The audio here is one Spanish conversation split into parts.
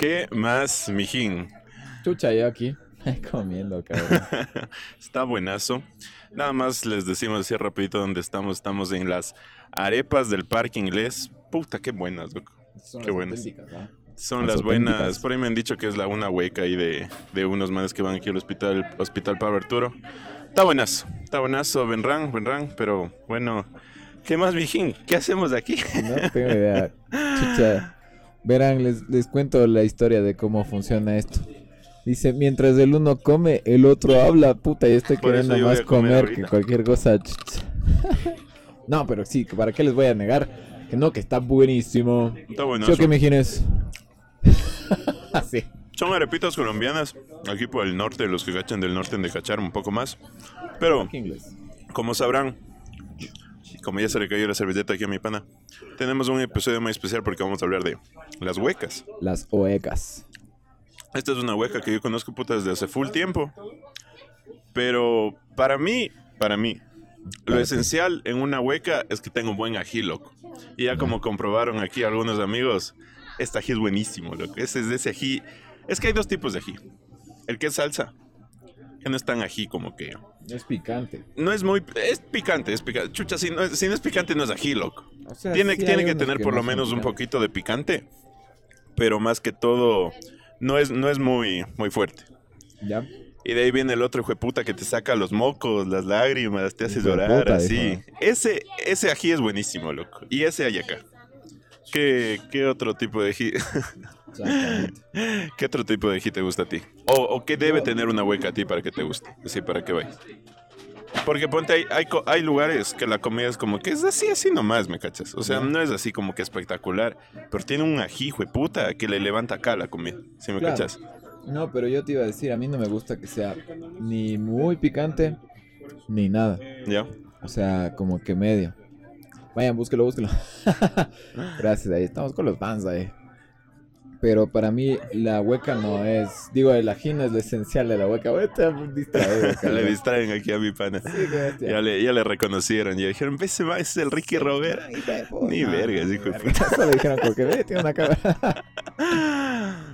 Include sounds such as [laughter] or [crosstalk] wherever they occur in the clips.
¿Qué más, mijín? Chucha, yo aquí [laughs] comiendo, cabrón. [laughs] Está buenazo. Nada más les decimos así rapidito dónde estamos. Estamos en las arepas del parque inglés. Puta, qué buenas, loco. Son Qué las buenas. ¿ah? Son Las las buenas. Por ahí me han dicho que es la una hueca ahí de, de unos manes que van aquí al hospital, hospital Pablo Arturo. Está buenazo, está buenazo, vendrán, vendrán, pero bueno, ¿qué más, mijín? ¿Qué hacemos aquí? No tengo idea. [laughs] Chucha. Verán, les, les cuento la historia de cómo funciona esto. Dice, mientras el uno come, el otro habla. Puta, yo estoy Por queriendo más comer comer que cualquier cosa. [laughs] no, pero sí, ¿para qué les voy a negar? Que no, que está buenísimo. Está ¿Sí o buenazo. qué, mijines? Así. [laughs] Son arepitas colombianas, aquí por el norte, los que cachan del norte han de cachar un poco más. Pero, como sabrán, y como ya se le cayó la servilleta aquí a mi pana, tenemos un episodio muy especial porque vamos a hablar de las huecas. Las oecas. Esta es una hueca que yo conozco puta desde hace full tiempo. Pero para mí, para mí, lo ti. esencial en una hueca es que tenga un buen ají, loco. Y ya como comprobaron aquí algunos amigos, este ají es buenísimo, loco. Ese es de ese ají. Es que hay dos tipos de ají. El que es salsa, que no es tan ají como que... Es picante. No es muy... Es picante, es picante. Chucha, si no es, si no es picante no es ají, loco. O sea, Tiene, sí tiene que tener por lo menos un poquito de picante, pero más que todo no es, no es muy, muy fuerte. ¿Ya? Y de ahí viene el otro hijo de puta que te saca los mocos, las lágrimas, te hace llorar, puta, así. Ese, ese ají es buenísimo, loco. Y ese hay acá. ¿Qué, qué otro tipo de ají? [laughs] Exactamente. [laughs] ¿Qué otro tipo de ají te gusta a ti? O, o qué debe tener una hueca a ti para que te guste. Sí, para que vayas. Porque ponte, hay, hay, lugares que la comida es como que es así, así nomás, ¿me cachas? O sea, no es así como que espectacular, pero tiene un ají, puta, que le levanta acá la comida, ¿sí me Claro. cachas? No, pero yo te iba a decir, a mí no me gusta que sea ni muy picante ni nada. ¿Ya? O sea, como que medio. Vayan, búsquelo, búsquelo. [laughs] Gracias, ahí estamos con los fans ahí. Pero para mí la hueca no es... Digo, el ají no es lo esencial de la hueca. Voy a estar distraído, [laughs] le distraen aquí a mi pana. Sí. Ya le, ya le reconocieron, ya dijeron, ese va, es el Ricky Robert. Ni vergas, hijo de verga. Solo dijeron porque ve, tiene una cara. [laughs]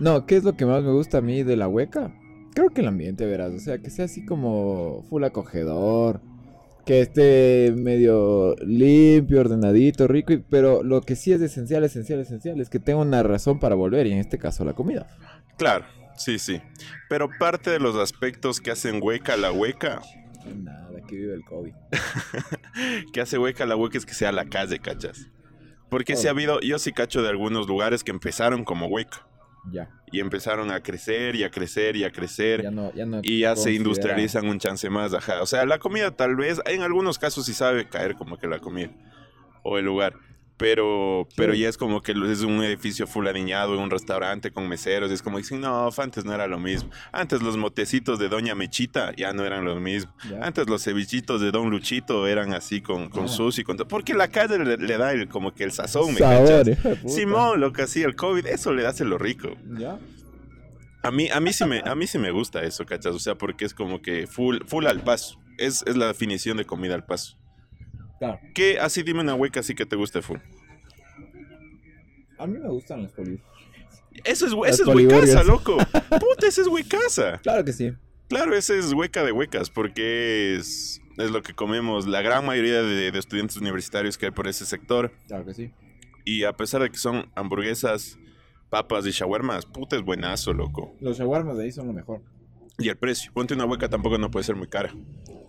No, ¿qué es lo que más me gusta a mí de la hueca? Creo que el ambiente, verás. O sea, que sea así como full acogedor. Que esté medio limpio, ordenadito, rico. y- Pero lo que sí es esencial, esencial, esencial es que tenga una razón para volver. Y en este caso, la comida. Claro, sí, sí. Pero parte de los aspectos que hacen hueca la hueca, Nada, que vive el COVID. [laughs] que hace hueca la hueca es que sea la calle, ¿cachas? Porque sí ha Oh. habido, yo sí cacho de algunos lugares que empezaron como hueca. Ya. Y empezaron a crecer y a crecer y a crecer. Ya no, ya no y ya se industrializan un chance más, ajá. O sea, la comida tal vez, en algunos casos sí sabe caer como que la comida o el lugar. Pero, pero ya es como que es un edificio full aniñado, un restaurante con meseros. Y es como dicen, no, antes no era lo mismo. Antes los motecitos de Doña Mechita ya no eran lo mismo. Ya. Antes los cevichitos de Don Luchito eran así con, con sushi. Con todo. Porque la calle le, le da el, como que el sazón, ¿me Sabor. Simón, lo que hacía el COVID, eso le hace lo rico. Ya. A mí, a mí sí me, a mí sí me gusta eso, ¿cachas? O sea, porque es como que full, full al paso. Es, es la definición de comida al paso. Claro. ¿Qué? Así dime una hueca así que te guste full. A mí me gustan los polivos. Eso es, eso es huecaza, loco. Puta, ese es huecaza. [laughs] Claro que sí. Claro, ese es hueca de huecas, porque es, es lo que comemos la gran mayoría de, de estudiantes universitarios que hay por ese sector. Claro que sí. Y a pesar de que son hamburguesas, papas y shawarmas, puta, es buenazo, loco. Los shawarmas de ahí son lo mejor. Y el precio. Ponte una hueca tampoco no puede ser muy cara.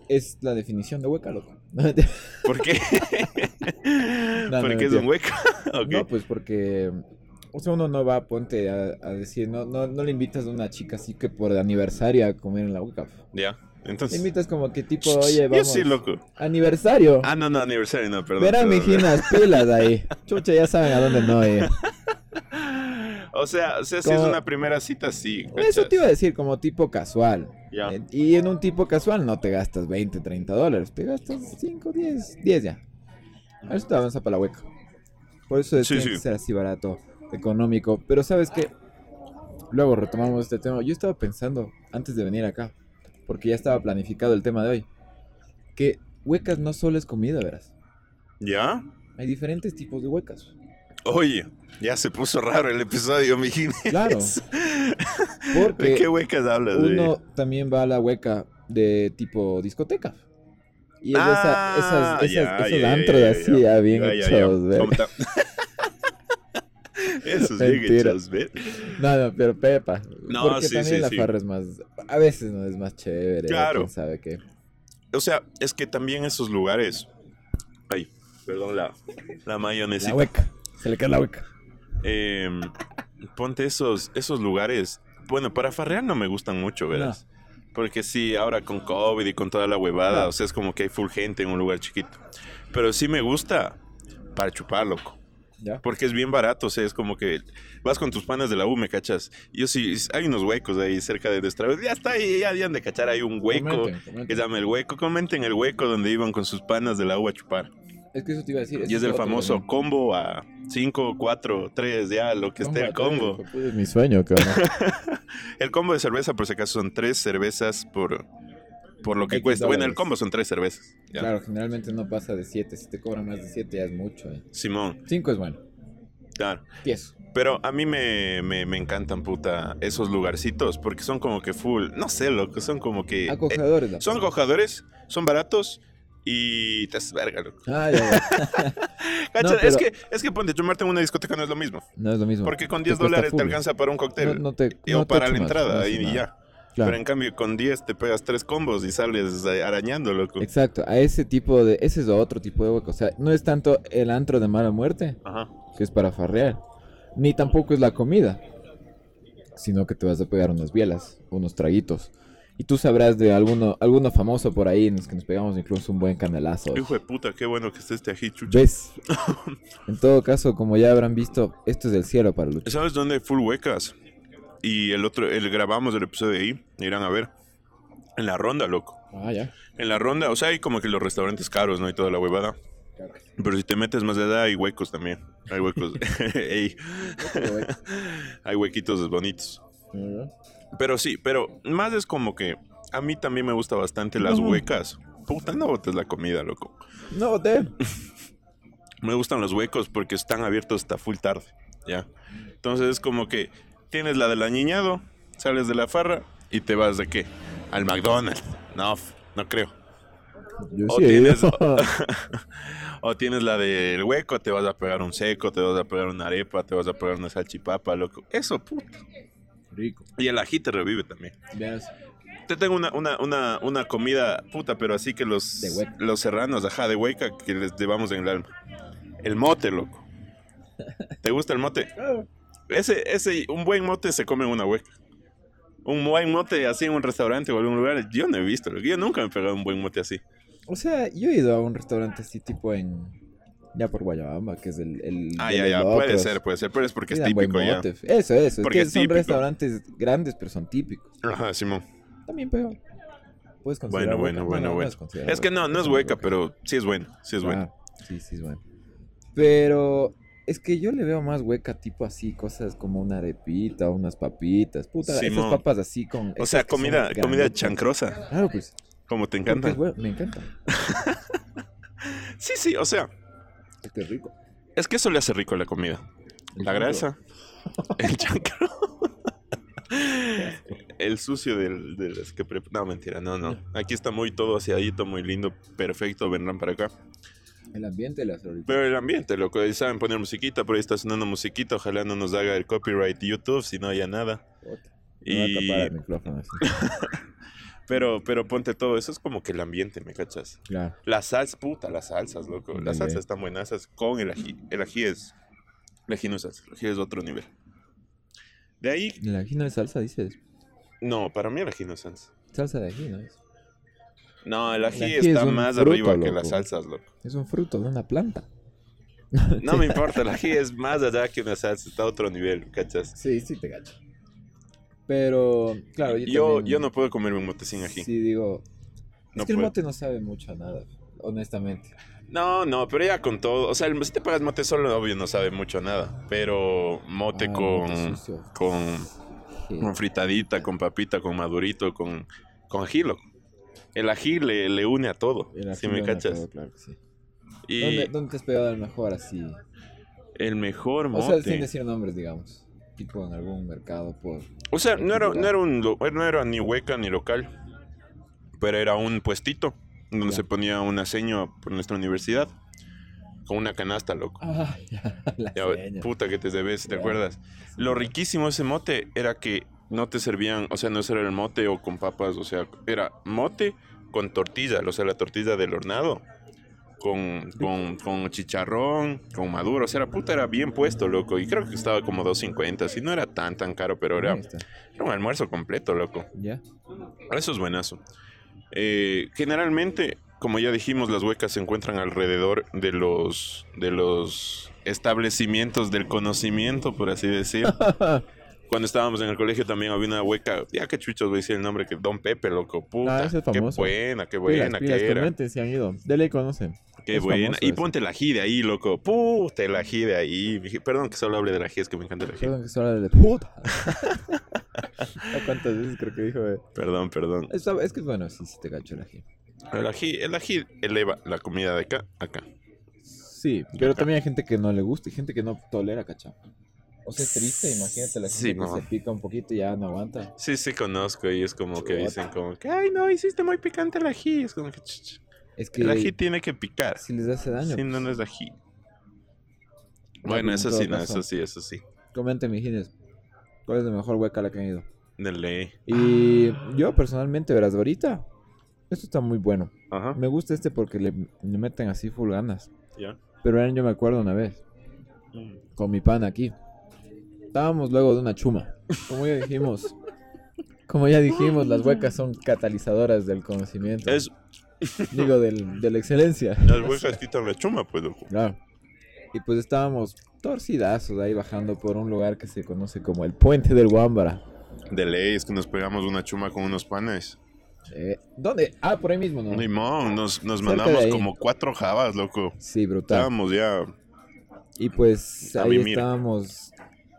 Es la definición de hueca, loco. ¿Por qué? [laughs] no, Porque es un hueca. [laughs] Ok. No, pues porque. O sea, uno no va, ponte a, a decir, no, no, no le invitas a una chica así que por aniversario a comer en la hueca. Ya. Le Entonces. invitas como que tipo, oye, Yo vamos. sí, loco. Aniversario. Ah, no, no, aniversario, no, perdón. Verán, mijinas, pilas ahí. [laughs] Chucha, ya saben a dónde no ir. O sea, o sea, si es una primera cita, sí. Eso te iba a decir, como tipo casual. Eh, Y en un tipo casual no te gastas 20, 30 dólares. Te gastas 5, 10, 10 ya. Eso te avanza para la hueca. Por eso es Sí, tiene sí. que ser así barato, económico. Pero sabes que luego retomamos este tema. Yo estaba pensando antes de venir acá, porque ya estaba planificado el tema de hoy, que huecas no solo es comida, verás. ¿Ya? Hay diferentes tipos de huecas. Oye, ya se puso raro el episodio, mi Claro. ¿De Porque qué huecas hablas? uno también va a la hueca de tipo discoteca. Y es de esa- Ah, esas, esas- ya, esos ya, antros ya, así, ya. ah, bien hechos, ¿ver? ¿Cómo está? Esos bien hechos, ¿ves? No, no, pero Pepa. No, porque sí, también sí, la sí. farra es más. A veces no es más chévere. Claro. quién sabe qué. O sea, es que también esos lugares. Ay, perdón la, la mayonesa. La hueca. Se le queda la hueca. Em, ponte esos, esos lugares. Bueno, para farrear no me gustan mucho, ¿verdad? Porque sí, ahora con COVID y con toda la huevada, No. o sea, es como que hay full gente en un lugar chiquito. Pero sí me gusta para chupar, loco. ¿Ya? Porque es bien barato, o sea, es como que vas con tus panas de la U, ¿me cachas? Yo sí, hay unos huecos ahí cerca de Destrado. Ya está ahí, ya habían de cachar, hay un hueco Comenten, comenten. llama el hueco. Comenten el hueco donde iban con sus panas de la U a chupar. Es que eso te iba a decir. Y es el famoso combo a 5, 4, 3, ya, lo que esté el combo. Es mi sueño, cabrón. [laughs] El combo de cerveza, por si acaso, son tres cervezas por, por lo que X cuesta. Bueno, el dólares. combo son tres cervezas. ya. Claro, generalmente no pasa de 7. Si te cobran más de 7 ya es mucho. eh. Simón, 5 es bueno. claro. 10. Pero a mí me, me, me encantan, puta, esos lugarcitos, porque son como que full, no sé, loco, son como que... eh, Acogedores. la son acogedores, son baratos y te haces verga, loco. Ah, ya, ya. [laughs] Cacha, No, es, que, es que ponte, tomarte en una discoteca no es lo mismo. No es lo mismo. Porque con Te 10 cuesta dólares te alcanza para un cóctel. No, te, o te para la chumas, entrada y, y ya. Claro. Pero en cambio con 10 te pegas tres combos y sales arañando, loco. Exacto, a ese tipo de, ese es otro tipo de hueco. O sea, no es tanto el antro de mala muerte, Ajá. que es para farrear, ni tampoco es la comida, sino que te vas a pegar unas bielas, unos traguitos. Y tú sabrás de alguno, alguno famoso por ahí en los que nos pegamos incluso un buen canelazo. Hijo de puta, qué bueno que esté este ají, chucho. ¿Ves? [laughs] En todo caso, como ya habrán visto, esto es el cielo para Lucho. ¿Sabes dónde hay full huecas? Y el otro, el grabamos el episodio de ahí, irán a ver. En la ronda, loco. Ah, ya. En la ronda, o sea, hay como que los restaurantes caros, ¿no? Y toda la huevada. Pero si te metes más de edad, hay huecos también. Hay huecos. [laughs] [laughs] Hay huequitos bonitos. Pero sí, pero más es como que a mí también me gusta bastante las No. huecas. Puta, no botes la comida, loco. No, hotel. [laughs] Me gustan los huecos porque están abiertos hasta full tarde, ¿ya? Entonces es como que tienes la del añiñado, sales de la farra y te vas de qué? Al McDonald's. No, no creo. Yo O sí tienes-. [laughs] O tienes la del hueco, te vas a pegar un seco, te vas a pegar una arepa, te vas a pegar una salchipapa, loco. Eso, puta. Rico. Y el ají te revive también. Te tengo una, una, una, una comida puta, pero así que los, De hueca. los serranos, ajá, de hueca, que les llevamos en el alma. El mote, loco. ¿Te gusta el mote? Ese, ese, un buen mote se come en una hueca. Un buen mote así en un restaurante o algún lugar, yo no he visto. loco. Yo nunca me he pegado un buen mote así. O sea, yo he ido a un restaurante así tipo en... Ya por Guayabamba, que es el... el Ah, ya, ya, puede ser, puede ser, pero es porque es Sí, típico ya. Eso, eso. Porque es es que son típico. restaurantes grandes, pero son típicos. Ajá, Simón. También pegó. Puedes considerar Bueno, bueno, hueca. bueno, No, no, bueno. es que no, no es hueca, pero sí es bueno, sí es bueno. Ah, sí, sí es bueno. Pero es que yo le veo más hueca, tipo así, cosas como una arepita, unas papitas. Puta, Simón. esas papas así con. O sea, comida, comida chancrosa, Claro, pues. como te encanta. me encanta. [laughs] Sí, sí, o sea, Es que es rico. es que eso le hace rico a la comida. La grasa, [laughs] el chancro, el sucio del, de las que prep- No, mentira, no, no. Aquí está muy todo aseadito, muy lindo, perfecto, vendrán para acá. El ambiente le hace rico. Pero el ambiente, loco, ahí saben poner musiquita, por ahí está sonando musiquita, ojalá no nos haga el copyright YouTube, si no ya nada. Me va a Y... tapar el micrófono así. [laughs] Pero, pero ponte todo, eso es como que el ambiente, ¿me cachas? Claro. Las salsas, puta, las salsas, loco. Las Dale. salsas están buenas con el ají. El ají es. El ají no es salsa, el ají es otro nivel. De ahí, El ají no es salsa, dices. no, para mí el ají no es salsa. Salsa de ají, ¿no es? No, el ají, ají está es más fruto, arriba que las salsas, loco. Es un fruto de una planta. No me [laughs] importa, el ají es más allá que una salsa, está a otro nivel, ¿cachas? Sí, sí te gacho. Pero, claro, yo, Yo, también- yo no puedo comerme un mote sin ají. Sí, digo. No es que el mote no sabe mucho a nada, honestamente. No, no, pero ya con todo. O sea, el- si te pagas mote solo, obvio, no sabe mucho a nada. Pero mote Ah, con. mote con Sí. con fritadita, con papita, con madurito, con, con ají, loco. El ají le, le une a todo, El si me cachas. todo, claro que sí. Y ¿Dónde, dónde te has pegado el mejor así? El mejor O mote. sea, sin decir nombres, digamos. Tipo en algún mercado por... O sea, no era, no era un lo- no era ni hueca ni local, pero era un puestito donde se ponía una seño por nuestra universidad con una canasta, loco. Ah, [laughs] la Ya, puta que te debes, ¿te acuerdas? Lo riquísimo de ese mote era que no te servían, o sea, no era el mote o con papas, o sea, era mote con tortilla, o sea, la tortilla del hornado. Con, con, con chicharrón, con maduro, o sea, la puta era bien puesto, loco. Y creo que estaba como 2.50, así no era tan, tan caro, pero era, era un almuerzo completo, loco. Ya. Eso es buenazo. Eh, generalmente, como ya dijimos, las huecas se encuentran alrededor de los, de los establecimientos del conocimiento, por así decir. [laughs] Cuando estábamos en el colegio también había una hueca, ya que chuchos voy a decir el nombre, que Don Pepe, loco, puta. Ah, ese es qué famoso. buena, qué buena pilas, que era. si han ido. De ley conocen. Qué es buena. famoso Y ponte el ají de ahí, loco. Puta, el ají de ahí. Perdón que solo hable del ají, es que me encanta el ají. Perdón que se habla de puta. ¿A [laughs] ¿Cuántas veces creo que dijo? eh? Perdón, perdón. Es, es que bueno, sí, sí te cacho el ají. El ají, el ají eleva la comida de acá a acá. Sí, pero Acá. también hay gente que no le gusta y gente que no tolera cachá. O sea, es triste, imagínate la gente Sí, que se pica un poquito y ya no aguanta. Sí, sí conozco y es como que dicen como que, ay, no, hiciste muy picante el ají. Es como que, ch, ch. Es que el ají tiene que picar. si les hace daño. Si no, pues, no es ají. Bueno, pues, en eso sí, no, eso sí, eso sí. Comenten, mijines. ¿Cuál es la mejor hueca a la que han ido? De ley. Y yo personalmente, verás, ahorita, esto está muy bueno. Ajá. Me gusta este porque le, le meten así full ganas. Ya. Pero yo me acuerdo una vez, con mi pana aquí. Estábamos luego de una chuma. Como ya dijimos. Como ya dijimos, las huecas son catalizadoras del conocimiento. Es, [laughs] Digo, del, de la excelencia. las huecas quitan la chuma, pues, loco. Claro. Y pues estábamos torcidazos ahí bajando por un lugar que se conoce como el Puente del Guámbara. De ley, es que nos pegamos una chuma con unos panes. Eh, ¿Dónde? Ah, por ahí mismo, ¿no? Limón, nos, nos mandamos como cuatro jabas, loco. Sí, brutal. Estábamos ya. Y pues ahí estábamos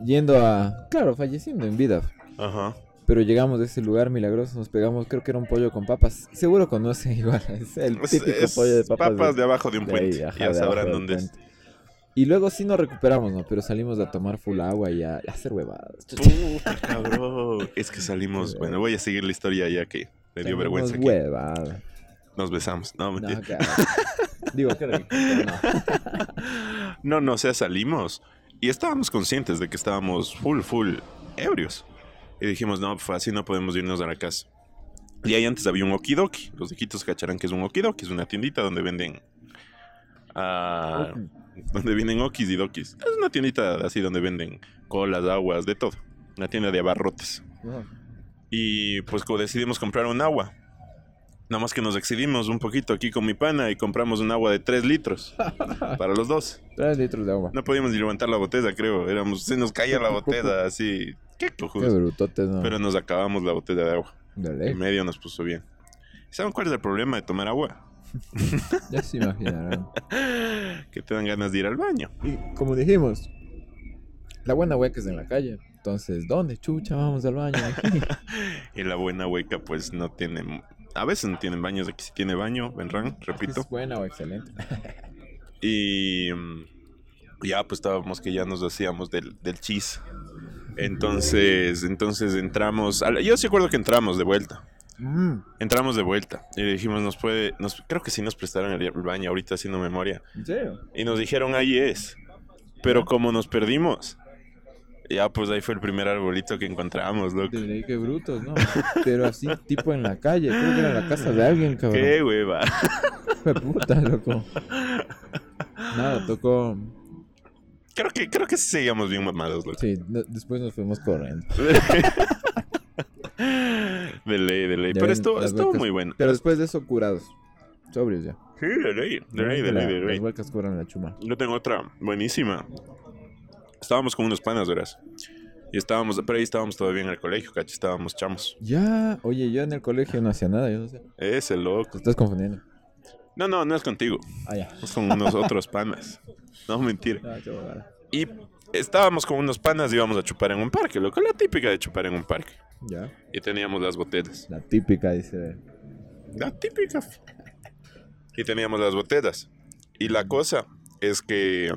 yendo a... Claro, falleciendo en vida. Ajá. Pero llegamos a ese lugar milagroso, nos pegamos, creo que era un pollo con papas. Seguro conocen [laughs] igual, es el típico es pollo de papas. de- de abajo de un de ahí, puente. ajá, ya de sabrán dónde es. Y luego sí nos recuperamos, ¿no? Pero salimos a tomar full agua y a, hacer huevadas. Puta, cabrón. Es que salimos. Bueno, voy a seguir la historia ya que me dio vergüenza. aquí. huevadas. Nos besamos. No, No, mentira. claro. Digo, pero no. [laughs] No, no, o sea, salimos y estábamos conscientes de que estábamos full, full ebrios. Y dijimos, no, pues así no podemos irnos a la casa. Y ahí antes había un okidoki. Los de Quitos cacharán que es un okidoki. Es una tiendita donde venden. ah, donde venden okis y dokis. Es una tiendita así donde venden colas, aguas, de todo. Una tienda de abarrotes. Y pues decidimos comprar un agua. Nada más que nos excedimos un poquito aquí con mi pana y compramos un agua de 3 litros [laughs] para los dos. Tres litros de agua. No podíamos ni levantar la botella, creo. Éramos, se nos caía la [laughs] botella así. ¿Qué Qué cojudos? brutotes, ¿no? Pero nos acabamos la botella de agua. De En medio nos puso bien. ¿Saben cuál es el problema de tomar agua? [laughs] Ya se imaginarán. [laughs] Que te dan ganas de ir al baño. Y como dijimos, la buena hueca es en la calle. Entonces, ¿dónde chucha vamos al baño? Aquí. [laughs] Y la buena hueca, pues no tiene. A veces no tienen baños. Aquí sí tiene baño, Benran, repito. ¿Es buena o excelente? Y mm, ya pues estábamos que ya nos hacíamos del, del cheese. Entonces, entonces entramos. a la- Yo sí acuerdo que entramos de vuelta. Mm, Entramos de vuelta y le dijimos, nos puede, nos, creo que sí nos prestaron el, baño ahorita haciendo memoria. ¿En serio? Y nos dijeron, ahí es. Pero como nos perdimos, ya pues ahí fue el primer arbolito que encontramos, loco. Qué brutos, ¿no? Pero así, tipo en la calle. Creo que era en la casa de alguien, cabrón. Qué hueva. Fue puta, loco. [laughs] Nada, tocó. Creo que, creo que sí seguíamos bien mamados, loco. Sí, no- después nos fuimos corriendo. [laughs] De ley, de ley. Ya Pero ven, estuvo, muy bueno. Pero después de eso, curados. Sobrios ya. Sí, de ley, de ley, de ley, de ley. Las huecas la chuma. Yo tengo otra buenísima. Estábamos con unos panas, verás. Y estábamos, pero ahí estábamos todavía en el colegio, cacho, estábamos chamos. Ya, oye, yo en el colegio no hacía nada, yo no sé. Ese loco. Te estás confundiendo. No, no, no es contigo. Ah, ya. Es con unos otros panas. No, mentira. Ah, qué. Y estábamos con unos panas y íbamos a chupar en un parque, loco. La típica de chupar en un parque. Ya. Y teníamos las botellas. La típica, dice. La típica. Y teníamos las botellas. Y la cosa es que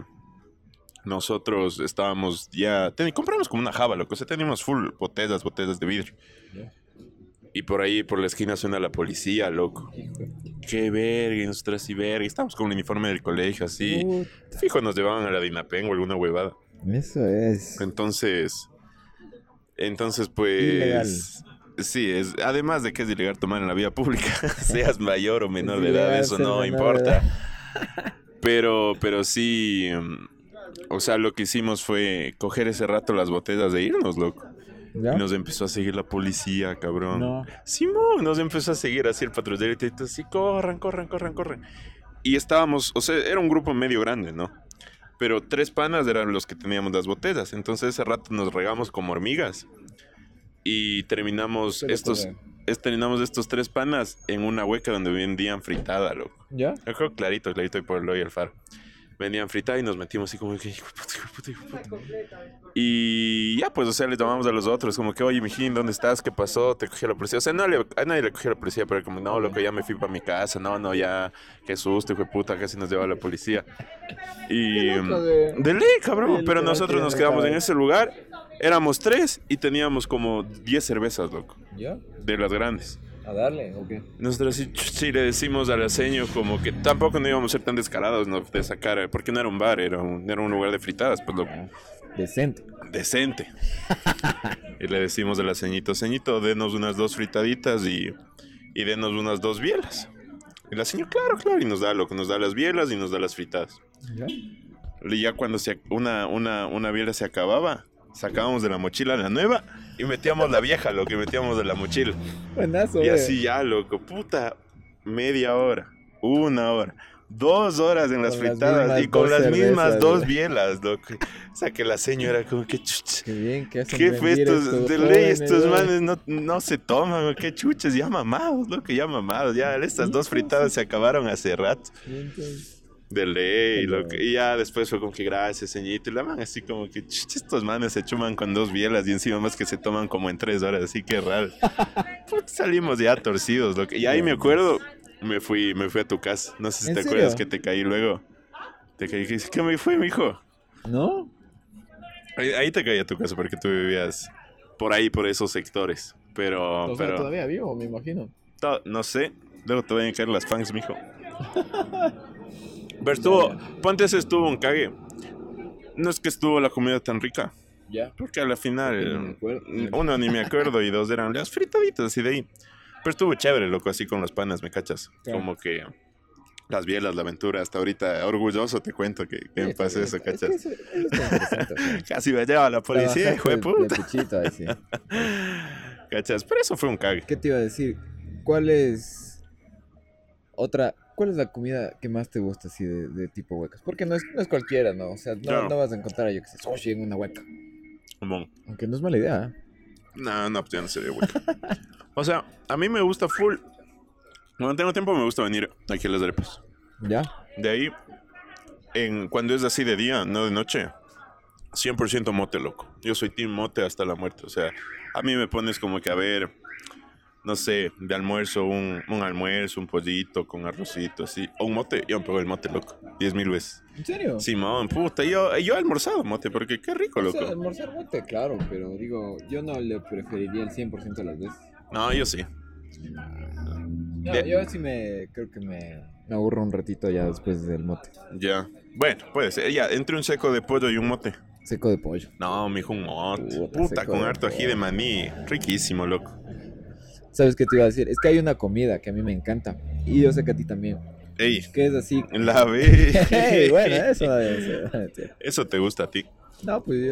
nosotros estábamos ya. ten- compramos como una java, loco. O sea, teníamos full botellas, botellas de vidrio. Y por ahí, por la esquina, suena la policía, loco. Qué verga, y nosotros así, verga. y Estábamos con el uniforme del colegio, así. Puta. Fijo, nos llevaban a la Dinapeng o alguna huevada. Eso es. Entonces. Entonces, pues. Ilegal. Sí, es, además de que es ilegal tomar en la vía pública, [laughs] [laughs] seas mayor o menor de edad, eso no importa. [laughs] Pero, pero sí, mm, o sea, lo que hicimos fue coger ese rato las botellas de irnos, loco. ¿Ya? Y nos empezó a seguir la policía, cabrón. No. Simón, nos empezó a seguir así el patrullero y todo así, corran, corran, corran, corran. Y estábamos, o sea, era un grupo medio grande, ¿no? Pero tres panas eran los que teníamos las botellas. Entonces ese rato nos regamos como hormigas. Y terminamos estos, es- terminamos estos tres panas en una hueca donde vendían fritada, loco. ¿Ya? Yo creo clarito, clarito, y por el y el faro. Vendían fritada y nos metimos así como que, hijo puta, hijo puta, hijo puta. Y ya, pues, o sea, le tomamos a los otros, como que, oye, mijín, ¿dónde estás? ¿Qué pasó? Te cogí a la policía. O sea, no le- a nadie le cogió a la policía, pero como, no, loco, ya me fui para mi casa. No, no, ya, qué susto, hijo de puta, casi nos lleva la policía. Y. Loco de- De ley, cabrón. Pero nosotros nos quedamos en ese lugar. Éramos tres y teníamos como 10 cervezas, loco, ¿Ya? de las grandes. ¿A darle o qué? Nosotros sí, sí le decimos al aceño como que tampoco no íbamos a ser tan descarados ¿no? de sacar, eh, porque no era un bar, era un, era un lugar de fritadas, pues lo Decente. decente. [laughs] y le decimos al aceñito, ceñito, denos unas dos fritaditas y, y denos unas dos bielas. Y el aceño, claro, claro, y nos da lo que nos da las bielas y nos da las fritadas. ¿Ya? Y ya cuando se, una, una, una biela se acababa, sacábamos de la mochila la nueva y metíamos la vieja, lo que metíamos de la mochila. Buenazo, Y así ya, loco, puta, media hora, una hora, dos horas en las fritadas y con las mismas dos bielas, loco. O sea, que la señora como que chucha. Qué bien que hacen ¿Qué fue rendir estos? De ley, estos manes no, no se toman, qué chuches, ya mamados, loco, ya mamados. Ya, estas dos fritadas se acabaron hace rato. Entonces, De ley, Pero- loco. Y ya después fue como que gracias, señorito. Y la man así como que estos manes se chuman con dos bielas y encima más que se toman como en tres horas, así que raro. [laughs] Salimos ya torcidos, loco. Y ahí me acuerdo, me fui, me fui a tu casa. No sé si ¿En te acuerdas que te caí luego. Te caí, ¿qué qué me fue, mijo? ¿No? Ahí, ahí te caí a tu casa porque tú vivías por ahí, por esos sectores. Pero, o sea, pero, todavía vivo, me imagino. no sé. Luego te van a caer las fans, mijo. [laughs] Pero estuvo, ponte ese estuvo un cague. No es que estuvo la comida tan rica. Ya. Porque a la final, me acuerdo. uno ni me acuerdo y dos eran las fritaditas y de ahí. Pero estuvo chévere, loco, así con los panas, ¿me cachas? Claro. Como que las bielas, la aventura, hasta ahorita orgulloso te cuento que, que me pasó eso, Es que ¿cachas? eso- eso. [laughs] Casi me lleva la policía, hijo de puta. puchito ahí, sí. [laughs] ¿Cachas? Pero eso fue un cague. ¿Qué te iba a decir? ¿Cuál es otra? ¿Cuál es la comida que más te gusta así de, de tipo huecas? Porque no es, no es cualquiera, ¿no? O sea, no, Claro. no vas a encontrar, yo que sé, sushi en una hueca. Aunque no es mala idea, ¿eh? no, no, pues ya no sería bueno. O sea, a mí me gusta full. Cuando tengo tiempo me gusta venir aquí a las arepas. ¿Ya? De ahí, en, cuando es así de día, no de noche, 100% mote, loco. Yo soy team mote hasta la muerte. O sea, a mí me pones como que a ver, no sé, de almuerzo, un, un almuerzo, un pollito con arrocito, así. O un mote, yo me pego el mote, loco. Diez mil veces. ¿En serio? Simón, puta, yo, yo he almorzado mote, porque qué rico, O sea, loco. almorzar bote, claro, pero digo, yo no le preferiría el 100% de las veces. No, yo sí. No, De- yo sí me, creo que me, me aburro un ratito ya después del mote. Ya. Bueno, puede ser. Ya, entre un seco de pollo y un mote. Seco de pollo. No, mijo, un mote. Puta, Puta, con harto ají de maní. Riquísimo, loco. ¿Sabes qué te iba a decir? Es que hay una comida que a mí me encanta. Y yo sé que a ti también. Ey, Que es así. la ve. Hey, bueno, [laughs] eso. Eso te gusta a ti. No, pues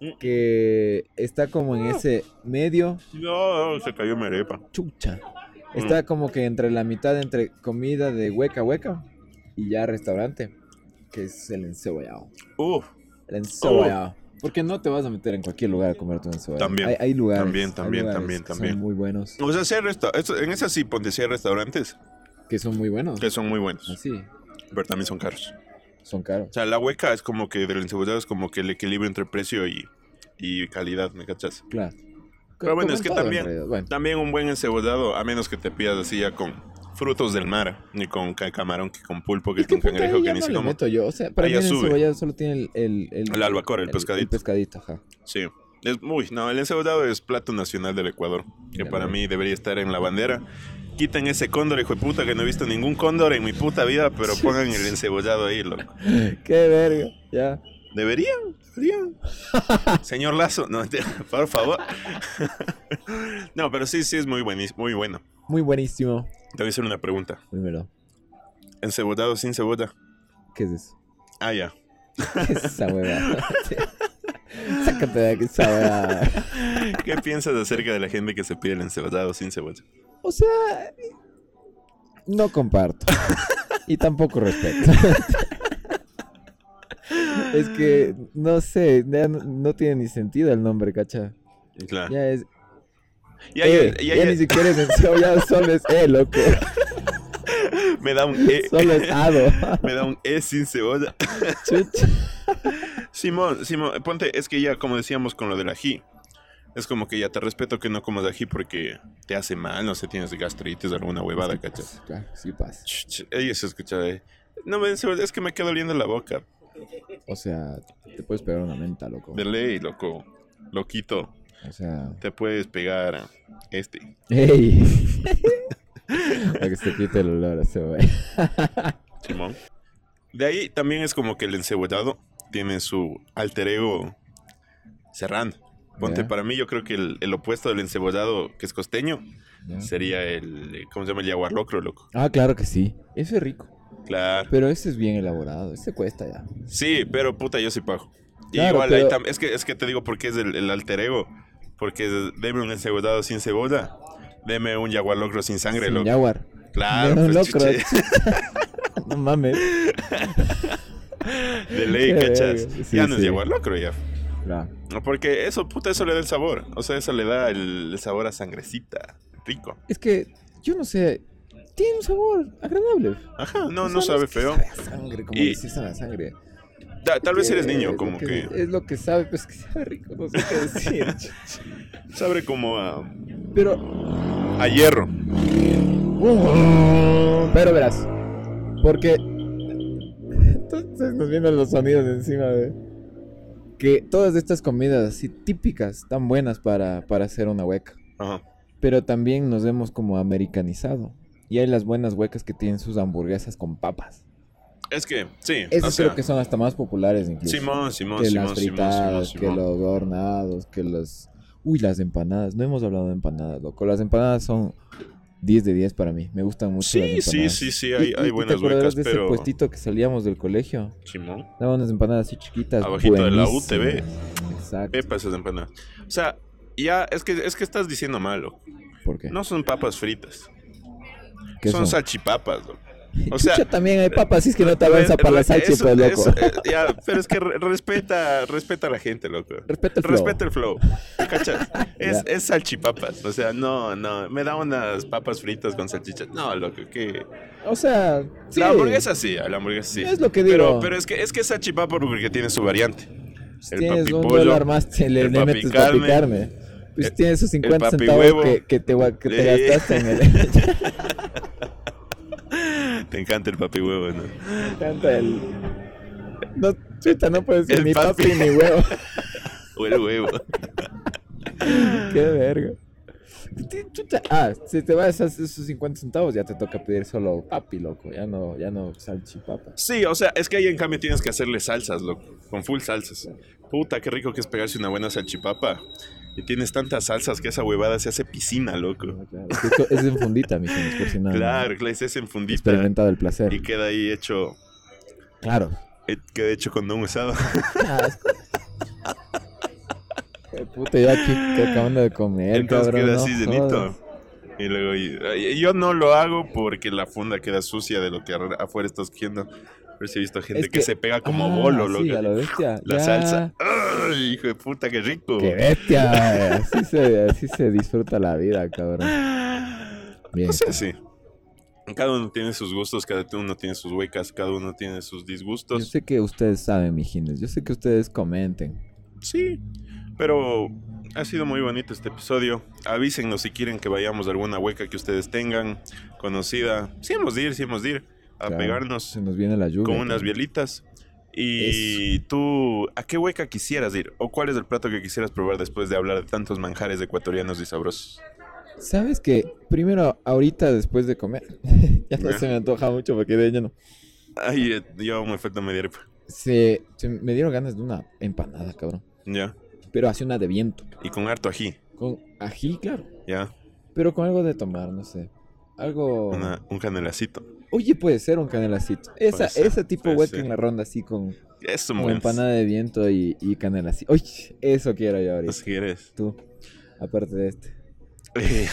yo. Que está como en ese medio No, se cayó mi arepa. chucha. Está como que entre la mitad entre comida de hueca hueca y ya restaurante. Que es el encebollado. Uf, El encebollado. Porque no te vas a meter en cualquier lugar a comerte un encebollado. También. Hay, hay lugares. También, también, lugares también, que son también. muy buenos. o sea, sí hay resta- eso- en esas sí, ponte, sí hay restaurantes Que son muy buenos. que son muy buenos, Así. pero también son caros. Son caros. O sea, la hueca es como que del encebollado es como que el equilibrio entre precio y, y calidad, ¿me cachas? Claro. Pero bueno, es que también-. Bueno, También un buen encebollado, a menos que te pidas así ya con frutos del mar, ni con ca- camarón, que con pulpo, que Es con cangrejo, que ya ni no cómo. meto yo. O sea, para mí el sube. encebollado solo tiene el... El, el, El pescadito. El pescadito, ajá. Sí. Es muy, no, el encebollado es plato nacional del Ecuador, que Ya para mí debería estar en la bandera. Quiten ese cóndor, hijo de puta, que no he visto ningún cóndor en mi puta vida, pero pongan el encebollado ahí, loco. [laughs] Qué verga, ya. Deberían, deberían. [laughs] Señor Lazo, no, por favor. [laughs] no, pero sí, sí es muy, buenis- muy bueno. Muy buenísimo. Te voy a hacer una pregunta. Primero, ¿Encebollado sin cebolla? ¿qué es eso? Ah, ya. [laughs] ¿Qué es esa hueva? Sácate de aquí esa hueva. [laughs] ¿Qué piensas acerca de la gente que se pide el encebollado sin cebolla? O sea, no comparto. Y tampoco respeto. [laughs] Es que, no sé, no, no tiene ni sentido el nombre, cacha. Claro. Ya es. Y eh, y ya ni siquiera es encebollado, solo es E, loco. [laughs] me da un E. Solo es ado. [laughs] me da un E sin cebolla. [laughs] Chucha. Simón, Simón, ponte, es que ya como decíamos con lo del ají, es como que ya te respeto que no comas ají porque te hace mal, no sé, tienes gastritis o alguna huevada, ¿cachas? Claro, sí pasa. Ella se escucha, eh. No me es que me quedo oliendo la boca. O sea, te puedes pegar una menta, loco. De ley, loco. Loquito. O sea, Te puedes pegar este. ¡Ey! [laughs] Para que se quite el olor ese güey. [laughs] Simón. De ahí también es como que el encebollado tiene su alter ego serrano. Ponte, para mí yo creo que el, el opuesto del encebollado que es costeño sería el, eh, ¿cómo se llama? El yaguar locro, loco. Ah, claro que sí. Ese es rico. Claro. Pero ese es bien elaborado. Ese cuesta ya. Sí, pero puta, yo sí pago. Claro, igual pero- es, que, es que te digo por qué es el, el alter ego. Porque deme un encebollado sin cebolla. Deme un jaguar locro sin sangre, Sin loco. jaguar. Claro, No, pues, locro. [laughs] no mames. [laughs] de ley, cachas. Sí, ya no es jaguar locro, ya. Claro. No, Porque eso, puta, eso le da el sabor. O sea, eso le da el, el sabor a sangrecita. Rico. Es que, yo no sé. Tiene un sabor agradable. Ajá, no, O no sabe es que feo. Sabe a sangre, como Y- decir sabe a sangre. Ta- tal vez eres niño, como que. Es lo que sabe, pues que sabe rico. No sé qué decir. [laughs] Sabe como a, Pero, a hierro. pero verás. Porque. Entonces nos vienen los sonidos encima de. Que todas estas comidas así típicas, tan buenas para, para hacer una hueca. Ajá. Pero también nos hemos como americanizado. Y hay las buenas huecas que tienen sus hamburguesas con papas. Es que, sí. Sea, creo que son hasta más populares incluso. Simón, Simón, que Simón, las fritadas, Simón, que los hornados, que los... Uy, las empanadas. No hemos hablado de empanadas, loco. Las empanadas son 10 de 10 para mí. Me gustan mucho Sí, sí, empanadas. sí, sí, hay, buenas ¿Te huecas, de ese puestito que salíamos del colegio? Simón. Daban unas empanadas así chiquitas. Abajito de la. UTV. Exacto. Epa, esas empanadas. O sea, ya, es que, es que estás diciendo malo. ¿Por qué? No son papas fritas. ¿Qué son, son? salchipapas, loco. O Chucha, sea, también hay papas, si es que no te avanza para la re- salchi, eso- pues, loco. eso, eh, ya, pero es que re- respeta, respeta a la gente, loco. Respeta el flow. Respeta el flow. ¿Cachas? [laughs] Es, es salchipapas. O sea, no, no. Me da unas papas fritas con salchichas. No, loco, que. O sea, sí. La hamburguesa sí, la hamburguesa sí. Es lo que Pero, digo. pero es que es que es salchipapa porque tiene su variante. Si el tienes papi un pollo, dólar más, te le, el le metes papi carne. Pues el- tienes esos 50 papi centavos huevo. que, que te, que te gastaste en el... [laughs] Te encanta el papi huevo, ¿no? Me encanta el... No, chuta, no puedes decir El ni papi, papi. ni huevo. [laughs] O el huevo. Qué verga. Ah, si te vas a esos 50 centavos ya te toca pedir solo papi, loco. Ya no, ya no salchipapa. Sí, o sea, es que ahí en cambio tienes que hacerle salsas, loco. Con full salsas. Puta, qué rico que es pegarse una buena salchipapa. Y tienes tantas salsas que esa huevada se hace piscina, loco. Ah, claro. Es, que esto es en fundita, mi gente, no Claro, es en fundita. experimentado el placer. Y queda ahí hecho. Claro. Queda hecho con un usado. Asco. Puta, ya aquí que acabando de comer, Entonces cabrón. queda así llenito. Y luego y- y yo no lo hago porque la funda queda sucia de lo que afuera estás cogiendo. Pero he visto gente Es que, que- se pega como Ah, bolo, sí, loco. lo bestia. La ya. salsa. ¡Ay, hijo de puta, qué rico! Qué bestia. Así se, así se disfruta la vida, cabrón. Bien. No sé, sí. Cada uno tiene sus gustos, cada uno tiene sus huecas, cada uno tiene sus Yo disgustos. sé que ustedes saben, mijines. Yo sé que ustedes comenten. Sí, pero ha sido muy bonito este episodio. Avísennos si quieren que vayamos a alguna hueca que ustedes tengan conocida. Sí hemos de ir, sí hemos de ir a Claro, pegarnos Se nos viene la lluvia. con unas bielitas. Y tú, ¿a qué hueca quisieras ir? ¿O cuál es el plato que quisieras probar después de hablar de tantos manjares ecuatorianos y sabrosos? ¿Sabes qué? Primero, ahorita después de comer, [laughs] ya no se me antoja mucho porque de lleno. Ay, yo me falta media arepa. Se, se me dieron ganas de una empanada, cabrón. Ya. Pero hace una de viento. Y con harto ají. Con ají, claro. Ya. Pero con algo de tomar, no sé. Algo. Una- un canelacito. Oye, puede ser un canelacito. Esa, ser, ese tipo hueca en la ronda, así con, Eso, con empanada de viento y, y canelacito. Oye, eso quiero yo ahorita. Si quieres. Tú, aparte de este. [laughs]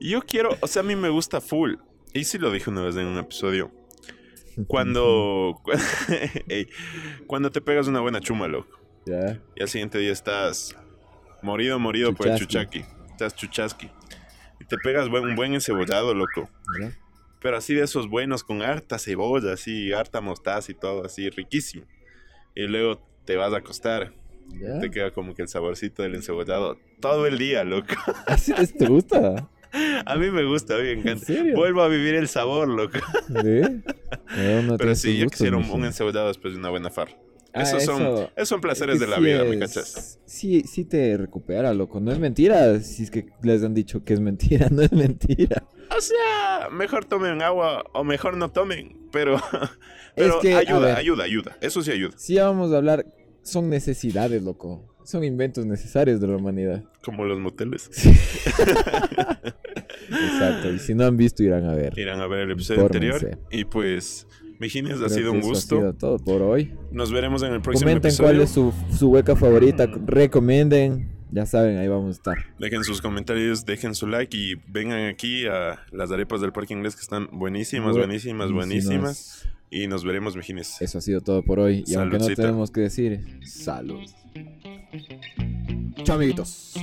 Yo quiero, o sea, a mí me gusta full. Y sí lo dije una vez en un episodio. [laughs] Cuando. [laughs] Cuando te pegas una buena chuma, loco. Ya. Y al siguiente día estás morido, morido por el chuchaqui. Estás chuchasqui. Y te pegas buen- un buen encebollado, loco. ya. Pero así de esos buenos con harta cebolla, así, harta mostaza y todo, así, riquísimo. Y luego te vas a acostar. ya. Te queda como que el saborcito del encebollado todo el día, loco. [laughs] ¿Así es- ¿Te gusta? A mí me gusta, a mí me ¿En encanta. Vuelvo a vivir el sabor, loco. [laughs] Pero sí, yo gustos, quisiera un, un encebollado después de una buena farra. Ah, esos, son, eso- esos son placeres Es que de la sí vida, ¿me es- cachas? Sí, sí te recupera, loco. No es mentira. Si es que les han dicho que es mentira, [laughs] no es mentira. O sea, mejor tomen agua o mejor no tomen, pero, [laughs] pero que, a ayuda, ver. ayuda, ayuda. Eso sí ayuda. Si ya vamos a hablar, son necesidades, loco. Son inventos necesarios de la humanidad. Como los moteles. [laughs] Exacto. Y si no han visto, irán a ver. Irán a ver el episodio Infórmense. anterior. Y pues, Mijines, ha sido un eso ha gusto. sido todo por hoy. Nos veremos en el próximo Comenten episodio. cuál es su, su hueca favorita. Recomienden. Ya saben, ahí vamos a estar. Dejen sus comentarios, dejen su like y vengan aquí a las arepas del Parque Inglés que están buenísimas, buenísimas, buenísimas. Y nos veremos, Mijines. Eso ha sido todo por hoy. Y aunque no tenemos que decir, salud. Chao, amiguitos.